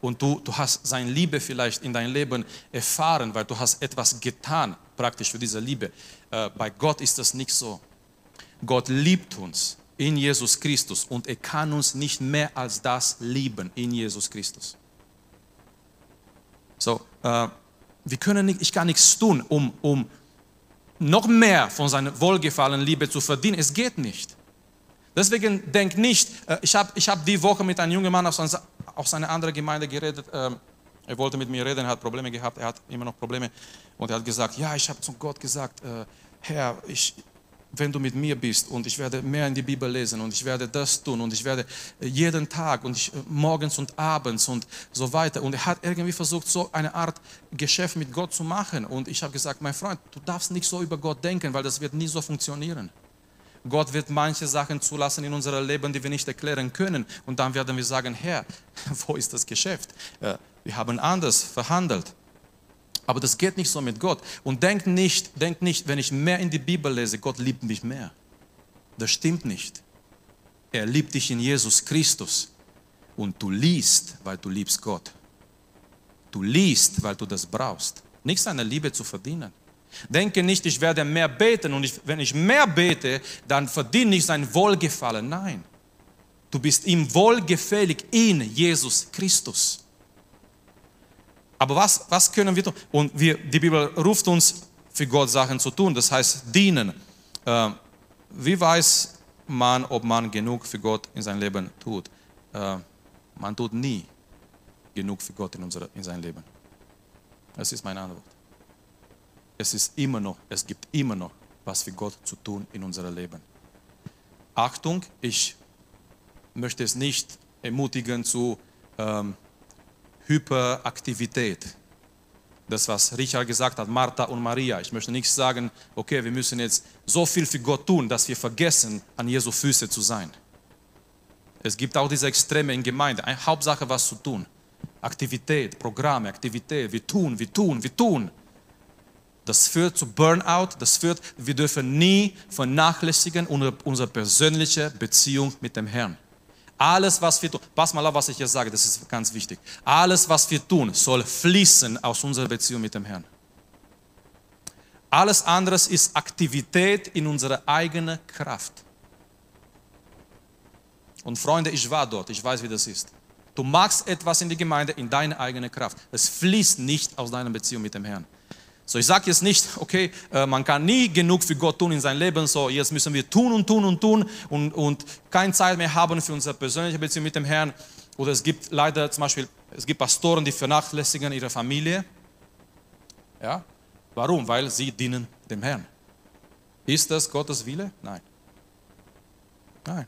und du, du hast seine Liebe vielleicht in dein Leben erfahren, weil du hast etwas getan, praktisch für diese Liebe. Äh, bei Gott ist das nicht so. Gott liebt uns in Jesus Christus und er kann uns nicht mehr als das lieben in Jesus Christus. So, äh, wir können nicht, ich kann nichts tun, um, um noch mehr von seinem Wohlgefallen, Liebe zu verdienen. Es geht nicht. Deswegen denk nicht, äh, ich habe ich hab die Woche mit einem jungen Mann aus, aus einer anderen Gemeinde geredet. Ähm, er wollte mit mir reden, er hat Probleme gehabt, er hat immer noch Probleme. Und er hat gesagt, ja, ich habe zu Gott gesagt, äh, Herr, ich, wenn du mit mir bist und ich werde mehr in die Bibel lesen und ich werde das tun und ich werde äh, jeden Tag und ich, äh, morgens und abends und so weiter. Und er hat irgendwie versucht, so eine Art Geschäft mit Gott zu machen. Und ich habe gesagt, mein Freund, du darfst nicht so über Gott denken, weil das wird nie so funktionieren. Gott wird manche Sachen zulassen in unserem Leben, die wir nicht erklären können. Und dann werden wir sagen, Herr, [laughs] wo ist das Geschäft? Wir haben anders verhandelt. Aber das geht nicht so mit Gott. Und denk nicht, denk nicht, wenn ich mehr in die Bibel lese, Gott liebt mich mehr. Das stimmt nicht. Er liebt dich in Jesus Christus. Und du liest, weil du liebst Gott. Du liest, weil du das brauchst. Nicht seine Liebe zu verdienen. Denke nicht, ich werde mehr beten und ich, wenn ich mehr bete, dann verdiene ich sein Wohlgefallen. Nein. Du bist ihm wohlgefällig in Jesus Christus. Aber was, was können wir tun? Und wir, die Bibel ruft uns, für Gott Sachen zu tun, das heißt dienen. Äh, wie weiß man, ob man genug für Gott in sein Leben tut? Äh, man tut nie genug für Gott in, unsere, in sein Leben. Das ist meine Antwort. Es ist immer noch, es gibt immer noch was für Gott zu tun in unserem Leben. Achtung, ich möchte es nicht ermutigen zu ähm, Hyperaktivität. Das, was Richard gesagt hat, Martha und Maria. Ich möchte nicht sagen, okay, wir müssen jetzt so viel für Gott tun, dass wir vergessen, an Jesu Füße zu sein. Es gibt auch diese Extreme in Gemeinde. Eine Hauptsache, was zu tun. Aktivität, Programme, Aktivität. Wir tun, wir tun, wir tun. Das führt zu Burnout. Das führt, wir dürfen nie vernachlässigen unsere, unsere persönliche Beziehung mit dem Herrn. Alles, was wir tun, pass mal auf, was ich hier sage, das ist ganz wichtig. Alles, was wir tun, soll fließen aus unserer Beziehung mit dem Herrn. Alles andere ist Aktivität in unserer eigenen Kraft. Und Freunde, ich war dort, ich weiß, wie das ist. Du machst etwas in die Gemeinde in deiner eigenen Kraft. Es fließt nicht aus deiner Beziehung mit dem Herrn. So, ich sage jetzt nicht, okay, äh, man kann nie genug für Gott tun in seinem Leben, so jetzt müssen wir tun und tun und tun und, und keine Zeit mehr haben für unsere persönliche Beziehung mit dem Herrn. Oder es gibt leider zum Beispiel, es gibt Pastoren, die vernachlässigen ihre Familie. Ja, warum? Weil sie dienen dem Herrn. Ist das Gottes Wille? Nein. Nein.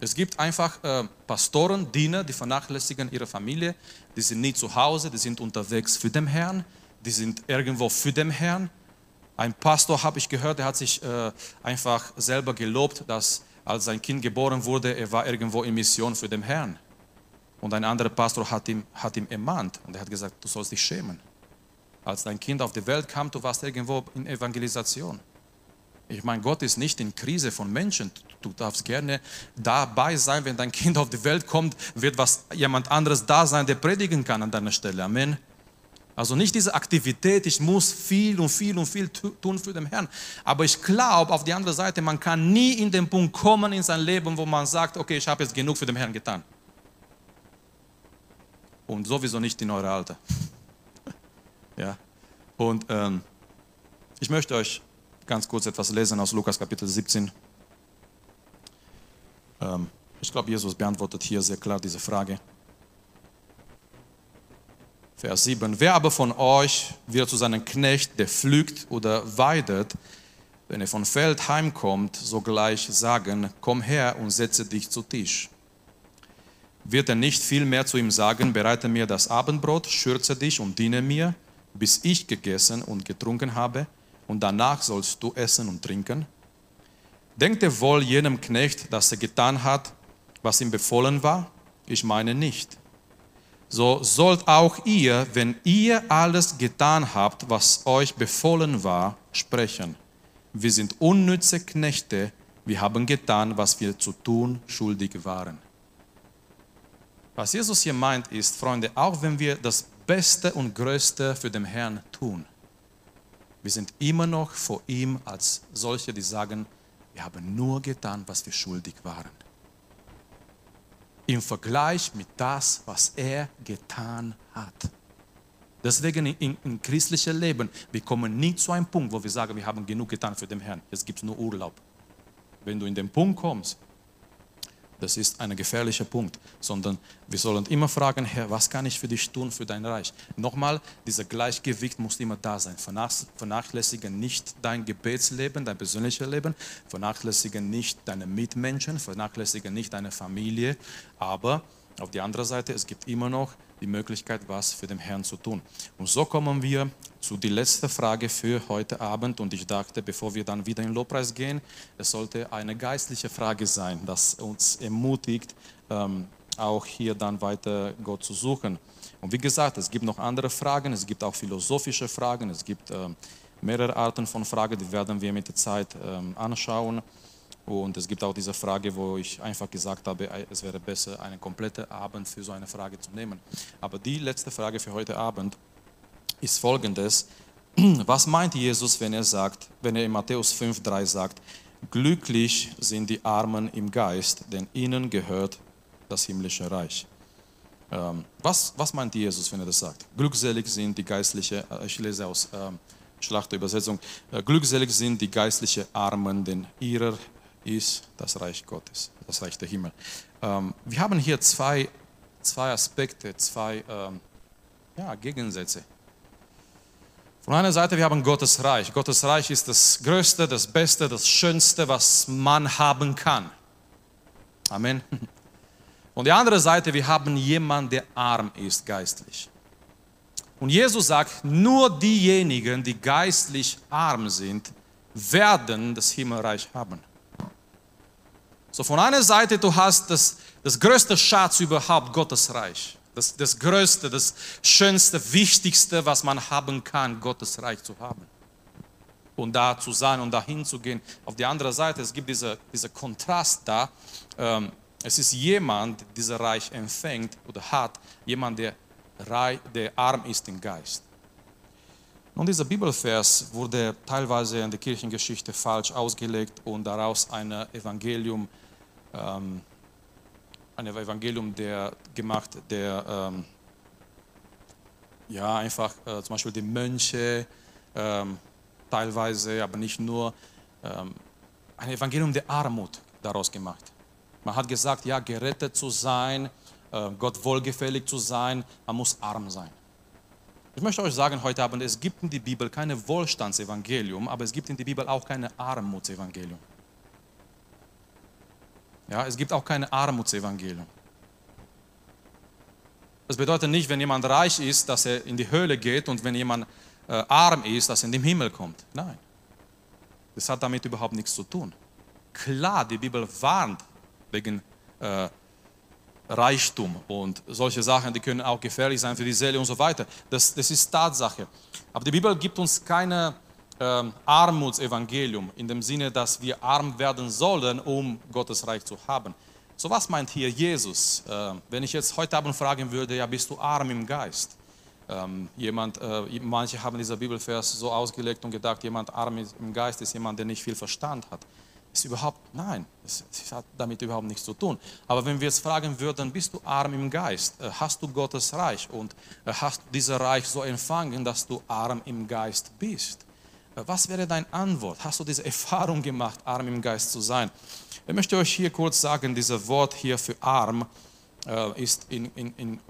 Es gibt einfach äh, Pastoren, Diener, die vernachlässigen ihre Familie, die sind nie zu Hause, die sind unterwegs für den Herrn, die sind irgendwo für den Herrn. Ein Pastor habe ich gehört, der hat sich äh, einfach selber gelobt, dass als sein Kind geboren wurde, er war irgendwo in Mission für den Herrn. Und ein anderer Pastor hat ihm, hat ihm ermahnt und er hat gesagt, du sollst dich schämen. Als dein Kind auf die Welt kam, du warst irgendwo in Evangelisation. Ich meine, Gott ist nicht in Krise von Menschen. Du darfst gerne dabei sein, wenn dein Kind auf die Welt kommt, wird was jemand anderes da sein, der predigen kann an deiner Stelle. Amen. Also nicht diese Aktivität, ich muss viel und viel und viel tun für den Herrn. Aber ich glaube, auf die andere Seite, man kann nie in den Punkt kommen in sein Leben, wo man sagt, okay, ich habe jetzt genug für den Herrn getan. Und sowieso nicht in eurem Alter. [laughs] ja. Und ähm, ich möchte euch ganz kurz etwas lesen aus Lukas Kapitel 17. Ähm, ich glaube, Jesus beantwortet hier sehr klar diese Frage. Vers 7. Wer aber von euch wird zu seinem Knecht, der pflügt oder weidet, wenn er vom Feld heimkommt, sogleich sagen, komm her und setze dich zu Tisch. Wird er nicht vielmehr zu ihm sagen, bereite mir das Abendbrot, schürze dich und diene mir, bis ich gegessen und getrunken habe, und danach sollst du essen und trinken? Denkt er wohl jenem Knecht, dass er getan hat, was ihm befohlen war? Ich meine nicht so sollt auch ihr, wenn ihr alles getan habt, was euch befohlen war, sprechen. Wir sind unnütze Knechte, wir haben getan, was wir zu tun schuldig waren. Was Jesus hier meint ist, Freunde, auch wenn wir das Beste und Größte für den Herrn tun, wir sind immer noch vor ihm als solche, die sagen, wir haben nur getan, was wir schuldig waren im Vergleich mit das, was er getan hat. Deswegen im, im christlichen Leben, wir kommen nie zu einem Punkt, wo wir sagen, wir haben genug getan für den Herrn. Jetzt gibt es nur Urlaub. Wenn du in den Punkt kommst, Das ist ein gefährlicher Punkt, sondern wir sollen immer fragen, Herr, was kann ich für dich tun, für dein Reich? Nochmal, dieser Gleichgewicht muss immer da sein. Vernachlässige nicht dein Gebetsleben, dein persönliches Leben, vernachlässige nicht deine Mitmenschen, vernachlässige nicht deine Familie, aber auf der anderen Seite, es gibt immer noch die Möglichkeit, was für den Herrn zu tun. Und so kommen wir zu der letzten Frage für heute Abend. Und ich dachte, bevor wir dann wieder in Lobpreis gehen, es sollte eine geistliche Frage sein, das uns ermutigt, ähm, auch hier dann weiter Gott zu suchen. Und wie gesagt, es gibt noch andere Fragen, es gibt auch philosophische Fragen, es gibt ähm, mehrere Arten von Fragen, die werden wir mit der Zeit ähm, anschauen. Und es gibt auch diese Frage, wo ich einfach gesagt habe, es wäre besser, einen kompletten Abend für so eine Frage zu nehmen. Aber die letzte Frage für heute Abend ist folgendes. [clears throat] Was meint Jesus, wenn er sagt, wenn er in Matthäus 5,3 sagt, glücklich sind die Armen im Geist, denn ihnen gehört das himmlische Reich. Ähm, was, was meint Jesus, wenn er das sagt? Glückselig sind die geistliche, äh, ich lese aus ähm, Schlachterübersetzung, äh, glückselig sind die geistliche Armen, denn ihrer ist das Reich Gottes, das Reich der Himmel. Ähm, wir haben hier zwei, zwei Aspekte, zwei ähm, ja, Gegensätze. Von einer Seite, wir haben Gottes Reich. Gottes Reich ist das Größte, das Beste, das Schönste, was man haben kann. Amen. [laughs] Und die andere Seite, wir haben jemanden, der arm ist geistlich. Und Jesus sagt, nur diejenigen, die geistlich arm sind, werden das Himmelreich haben. So von einer Seite, du hast das, das größte Schatz überhaupt, Gottes Reich. Das, das größte, das schönste, wichtigste, was man haben kann, Gottes Reich zu haben. Und da zu sein und dahin zu gehen. Auf der anderen Seite, es gibt dieser diese Kontrast da. Ähm, es ist jemand, der dieses Reich empfängt oder hat, jemand, der, reich, der arm ist im Geist. Und dieser Bibelvers wurde teilweise in der Kirchengeschichte falsch ausgelegt und daraus ein Evangelium ähm, ein Evangelium der gemacht, der ähm, ja einfach äh, zum Beispiel die Mönche ähm, teilweise, aber nicht nur, ähm, ein Evangelium der Armut daraus gemacht. Man hat gesagt, ja, gerettet zu sein, äh, Gott wohlgefällig zu sein, man muss arm sein. Ich möchte euch sagen heute Abend, es gibt in der Bibel kein Wohlstandsevangelium, aber es gibt in der Bibel auch kein Armutsevangelium. Ja, es gibt auch kein Armutsevangelium. Das bedeutet nicht, wenn jemand reich ist, dass er in die Höhle geht und wenn jemand äh, arm ist, dass er in den Himmel kommt. Nein. Das hat damit überhaupt nichts zu tun. Klar, die Bibel warnt wegen äh, Reichtum und solche Sachen, die können auch gefährlich sein für die Seele und so weiter. Das, das ist Tatsache. Aber die Bibel gibt uns keine ähm, Armutsevangelium, in dem Sinne, dass wir arm werden sollen, um Gottes Reich zu haben. So was meint hier Jesus? Äh, wenn ich jetzt heute Abend fragen würde, ja, bist du arm im Geist? Ähm, jemand, äh, manche haben dieser Bibelvers so ausgelegt und gedacht, jemand arm im Geist ist jemand, der nicht viel Verstand hat. Ist überhaupt, nein, es, es hat damit überhaupt nichts zu tun. Aber wenn wir jetzt fragen würden, bist du arm im Geist? Äh, hast du Gottes Reich und äh, hast du dieses Reich so empfangen, dass du arm im Geist bist? Was wäre deine Antwort? Hast du diese Erfahrung gemacht, arm im Geist zu sein? Ich möchte euch hier kurz sagen, dieses Wort hier für arm äh, ist in, in, in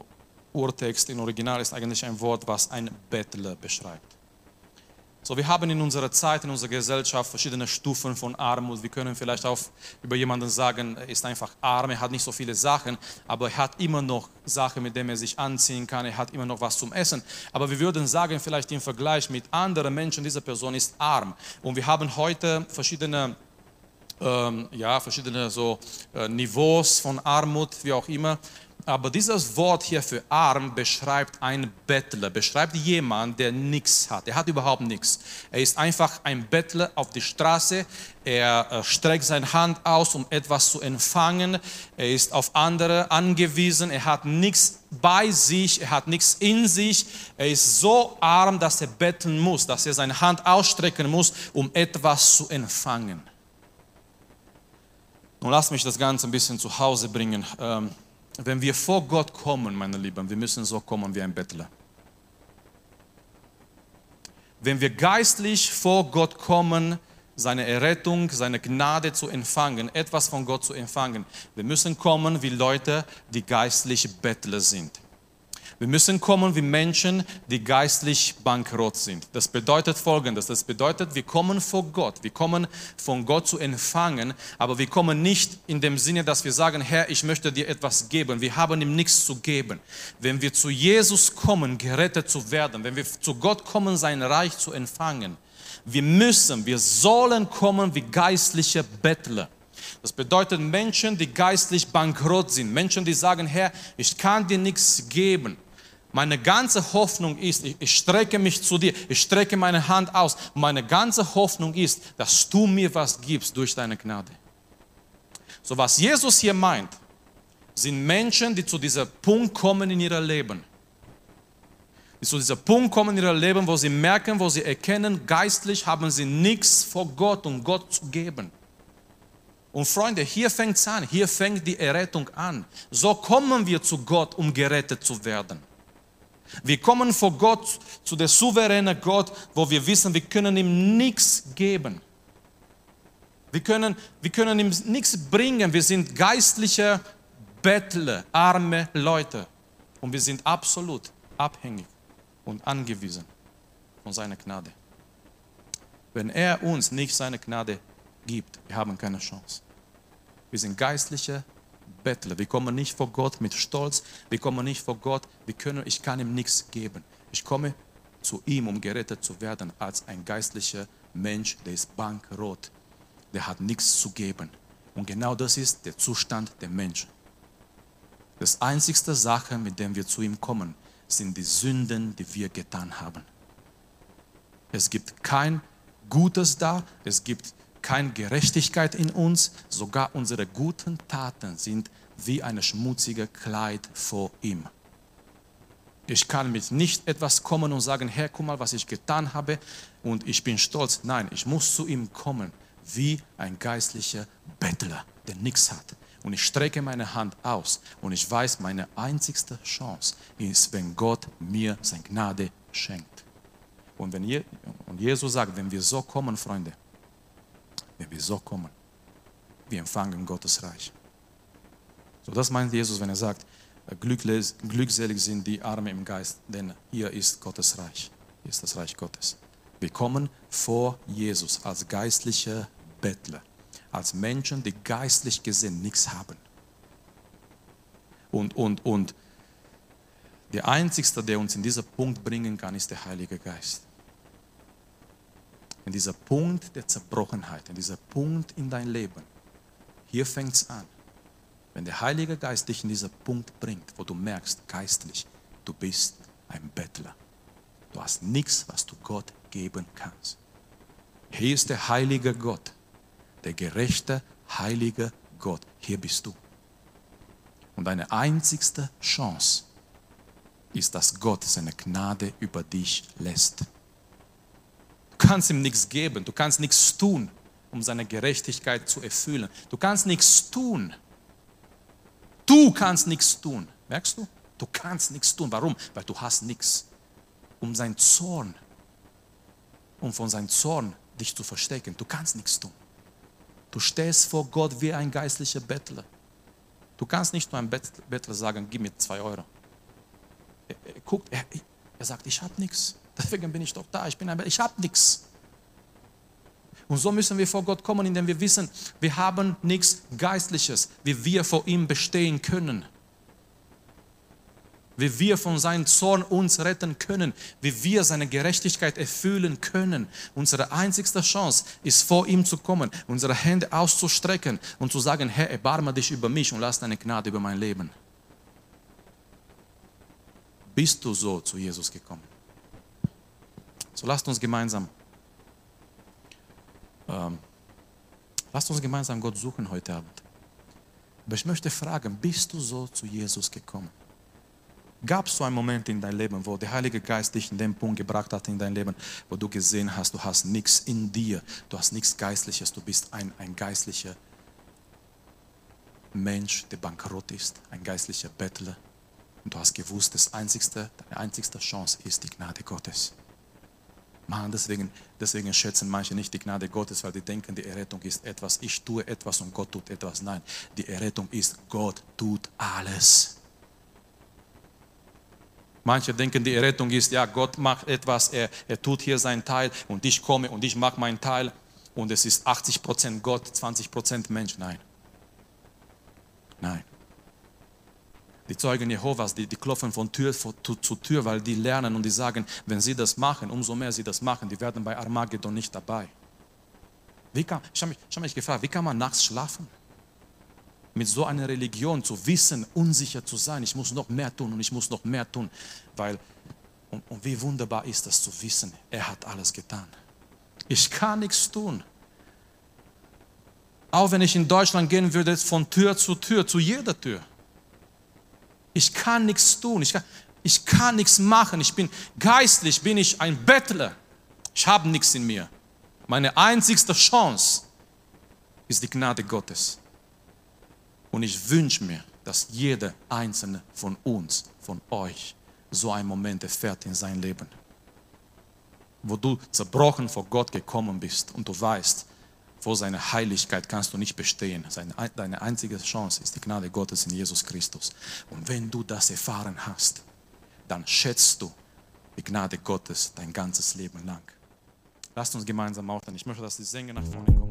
Urtext, im Original ist eigentlich ein Wort, was ein Bettler beschreibt. So, wir haben in unserer Zeit, in unserer Gesellschaft verschiedene Stufen von Armut. Wir können vielleicht auch über jemanden sagen, er ist einfach arm, er hat nicht so viele Sachen, aber er hat immer noch Sachen, mit denen er sich anziehen kann, er hat immer noch was zum Essen. Aber wir würden sagen, vielleicht im Vergleich mit anderen Menschen, diese Person ist arm. Und wir haben heute verschiedene ähm, ja, verschiedene so, äh, Niveaus von Armut, wie auch immer. Aber dieses Wort hier für arm beschreibt einen Bettler, beschreibt jemanden, der nichts hat. Er hat überhaupt nichts. Er ist einfach ein Bettler auf der Straße. Er äh, streckt seine Hand aus, um etwas zu empfangen. Er ist auf andere angewiesen. Er hat nichts bei sich. Er hat nichts in sich. Er ist so arm, dass er betteln muss, dass er seine Hand ausstrecken muss, um etwas zu empfangen. Nun lass mich das Ganze ein bisschen zu Hause bringen. Wenn wir vor Gott kommen, meine Lieben, wir müssen so kommen wie ein Bettler. Wenn wir geistlich vor Gott kommen, seine Errettung, seine Gnade zu empfangen, etwas von Gott zu empfangen, wir müssen kommen wie Leute, die geistlich Bettler sind. Wir müssen kommen wie Menschen, die geistlich bankrott sind. Das bedeutet Folgendes. Das bedeutet, wir kommen vor Gott. Wir kommen von Gott zu empfangen, aber wir kommen nicht in dem Sinne, dass wir sagen, Herr, ich möchte dir etwas geben. Wir haben ihm nichts zu geben. Wenn wir zu Jesus kommen, gerettet zu werden, wenn wir zu Gott kommen, sein Reich zu empfangen, wir müssen, wir sollen kommen wie geistliche Bettler. Das bedeutet Menschen, die geistlich bankrott sind. Menschen, die sagen, Herr, ich kann dir nichts geben. Meine ganze Hoffnung ist, ich, ich, strecke mich zu dir, ich strecke meine Hand aus. Meine ganze Hoffnung ist, dass du mir was gibst durch deine Gnade. So was Jesus hier meint, sind Menschen, die zu diesem Punkt kommen in ihrem Leben. Die zu diesem Punkt kommen in ihrem Leben, wo sie merken, wo sie erkennen, geistlich haben sie nichts vor Gott, um Gott zu geben. Und Freunde, hier fängt es an, hier fängt die Errettung an. So kommen wir zu Gott, um gerettet zu werden. Wir kommen vor Gott, zu der souveränen Gott, wo wir wissen, wir können ihm nichts geben. Wir können, wir können ihm nichts bringen. Wir sind geistliche Bettler, arme Leute. Und wir sind absolut abhängig und angewiesen von seiner Gnade. Wenn er uns nicht seine Gnade gibt, wir haben keine Chance. Wir sind geistliche Bettler. Wir kommen nicht vor Gott mit Stolz. Wir kommen nicht vor Gott. Wir können, ich kann ihm nichts geben. Ich komme zu ihm, um gerettet zu werden, als ein geistlicher Mensch, der ist bankrott. Der hat nichts zu geben. Und genau das ist der Zustand der Menschen. Das einzigste Sache, mit der wir zu ihm kommen, sind die Sünden, die wir getan haben. Es gibt kein Gutes da, es gibt keine Gerechtigkeit in uns, sogar unsere guten Taten sind wie ein schmutziges Kleid vor ihm. Ich kann mit nicht etwas kommen und sagen, Herr, guck mal, was ich getan habe und ich bin stolz. Nein, ich muss zu ihm kommen wie ein geistlicher Bettler, der nichts hat. Und ich strecke meine Hand aus und ich weiß, meine einzigste Chance ist, wenn Gott mir seine Gnade schenkt. Und, wenn Je und Jesus sagt, wenn wir so kommen, Freunde, wenn wir so kommen. Wir empfangen Gottes Reich. So, das meint Jesus, wenn er sagt, äh, glückselig sind die Arme im Geist, denn hier ist Gottes Reich. Hier ist das Reich Gottes. Wir kommen vor Jesus als geistliche Bettler, als Menschen, die geistlich gesehen nichts haben. Und, und, und der Einzige, der uns in diesen Punkt bringen kann, ist der Heilige Geist in dieser Punkt der Zerbrochenheit, in dieser Punkt in dein Leben, hier fängt es an. Wenn der Heilige Geist dich in diesen Punkt bringt, wo du merkst, geistlich, du bist ein Bettler. Du hast nichts, was du Gott geben kannst. Hier ist der heilige Gott, der gerechte, heilige Gott. Hier bist du. Und deine einzigste Chance ist, dass Gott seine Gnade über dich lässt kannst ihm nichts geben, du kannst nichts tun, um seine Gerechtigkeit zu erfüllen. Du kannst nichts tun. Du kannst nichts tun. Merkst du? Du kannst nichts tun. Warum? Weil du hast nichts. Um sein Zorn, um von seinem Zorn dich zu verstecken. Du kannst nichts tun. Du stehst vor Gott wie ein geistlicher Bettler. Du kannst nicht nur einem Bettler sagen, gib mir zwei Euro. Er, er guckt, er, er sagt, ich habe nichts. Deswegen bin ich doch da. Ich bin ein, ich habe nichts. Und so müssen wir vor Gott kommen, indem wir wissen, wir haben nichts Geistliches, wie wir vor ihm bestehen können. Wie wir von seinem Zorn uns retten können, wie wir seine Gerechtigkeit erfüllen können. Unsere einzigste Chance ist, vor ihm zu kommen, unsere Hände auszustrecken und zu sagen, Herr, erbarme dich über mich und lass deine Gnade über mein Leben. Bist du so zu Jesus gekommen? So lasst uns gemeinsam, ähm, lasst uns gemeinsam Gott suchen heute Abend. Aber ich möchte fragen, bist du so zu Jesus gekommen? Gab es so einen Moment in deinem Leben, wo der Heilige Geist dich in den Punkt gebracht hat in dein Leben, wo du gesehen hast, du hast nichts in dir, du hast nichts Geistliches, du bist ein, ein geistlicher Mensch, der bankrott ist, ein geistlicher Bettler. Und du hast gewusst, das einzigste, deine einzigste Chance ist die Gnade Gottes. Mann, deswegen, deswegen schätzen manche nicht die Gnade Gottes, weil die denken, die Errettung ist etwas, ich tue etwas und Gott tut etwas. Nein, die Errettung ist, Gott tut alles. Manche denken, die Errettung ist, ja, Gott macht etwas, er, er tut hier seinen Teil und ich komme und ich mache meinen Teil und es ist 80% Gott, 20% Mensch. Nein. Die Zeugen Jehovas, die, die klopfen von Tür zu, zu Tür, weil die lernen und die sagen, wenn sie das machen, umso mehr sie das machen, die werden bei Armageddon nicht dabei. Wie kann, ich habe mich, hab mich gefragt, wie kann man nachts schlafen? Mit so einer Religion zu wissen, unsicher zu sein, ich muss noch mehr tun und ich muss noch mehr tun, weil, und, und wie wunderbar ist das zu wissen, er hat alles getan. Ich kann nichts tun. Auch wenn ich in Deutschland gehen würde, von Tür zu Tür, zu jeder Tür. Ich kann nichts tun. Ich kann, ich kann nichts machen. Ich bin geistlich, bin ich ein Bettler. Ich habe nichts in mir. Meine einzigste Chance ist die Gnade Gottes. Und ich wünsche mir, dass jeder einzelne von uns, von euch, so einen Moment erfährt in sein Leben. Wo du zerbrochen vor Gott gekommen bist und du weißt, vor seiner Heiligkeit kannst du nicht bestehen. deine einzige Chance ist die Gnade Gottes in Jesus Christus. Und wenn du das erfahren hast, dann schätzt du die Gnade Gottes dein ganzes Leben lang. Lasst uns gemeinsam aufstehen. Ich möchte, dass die Sänger nach vorne kommen.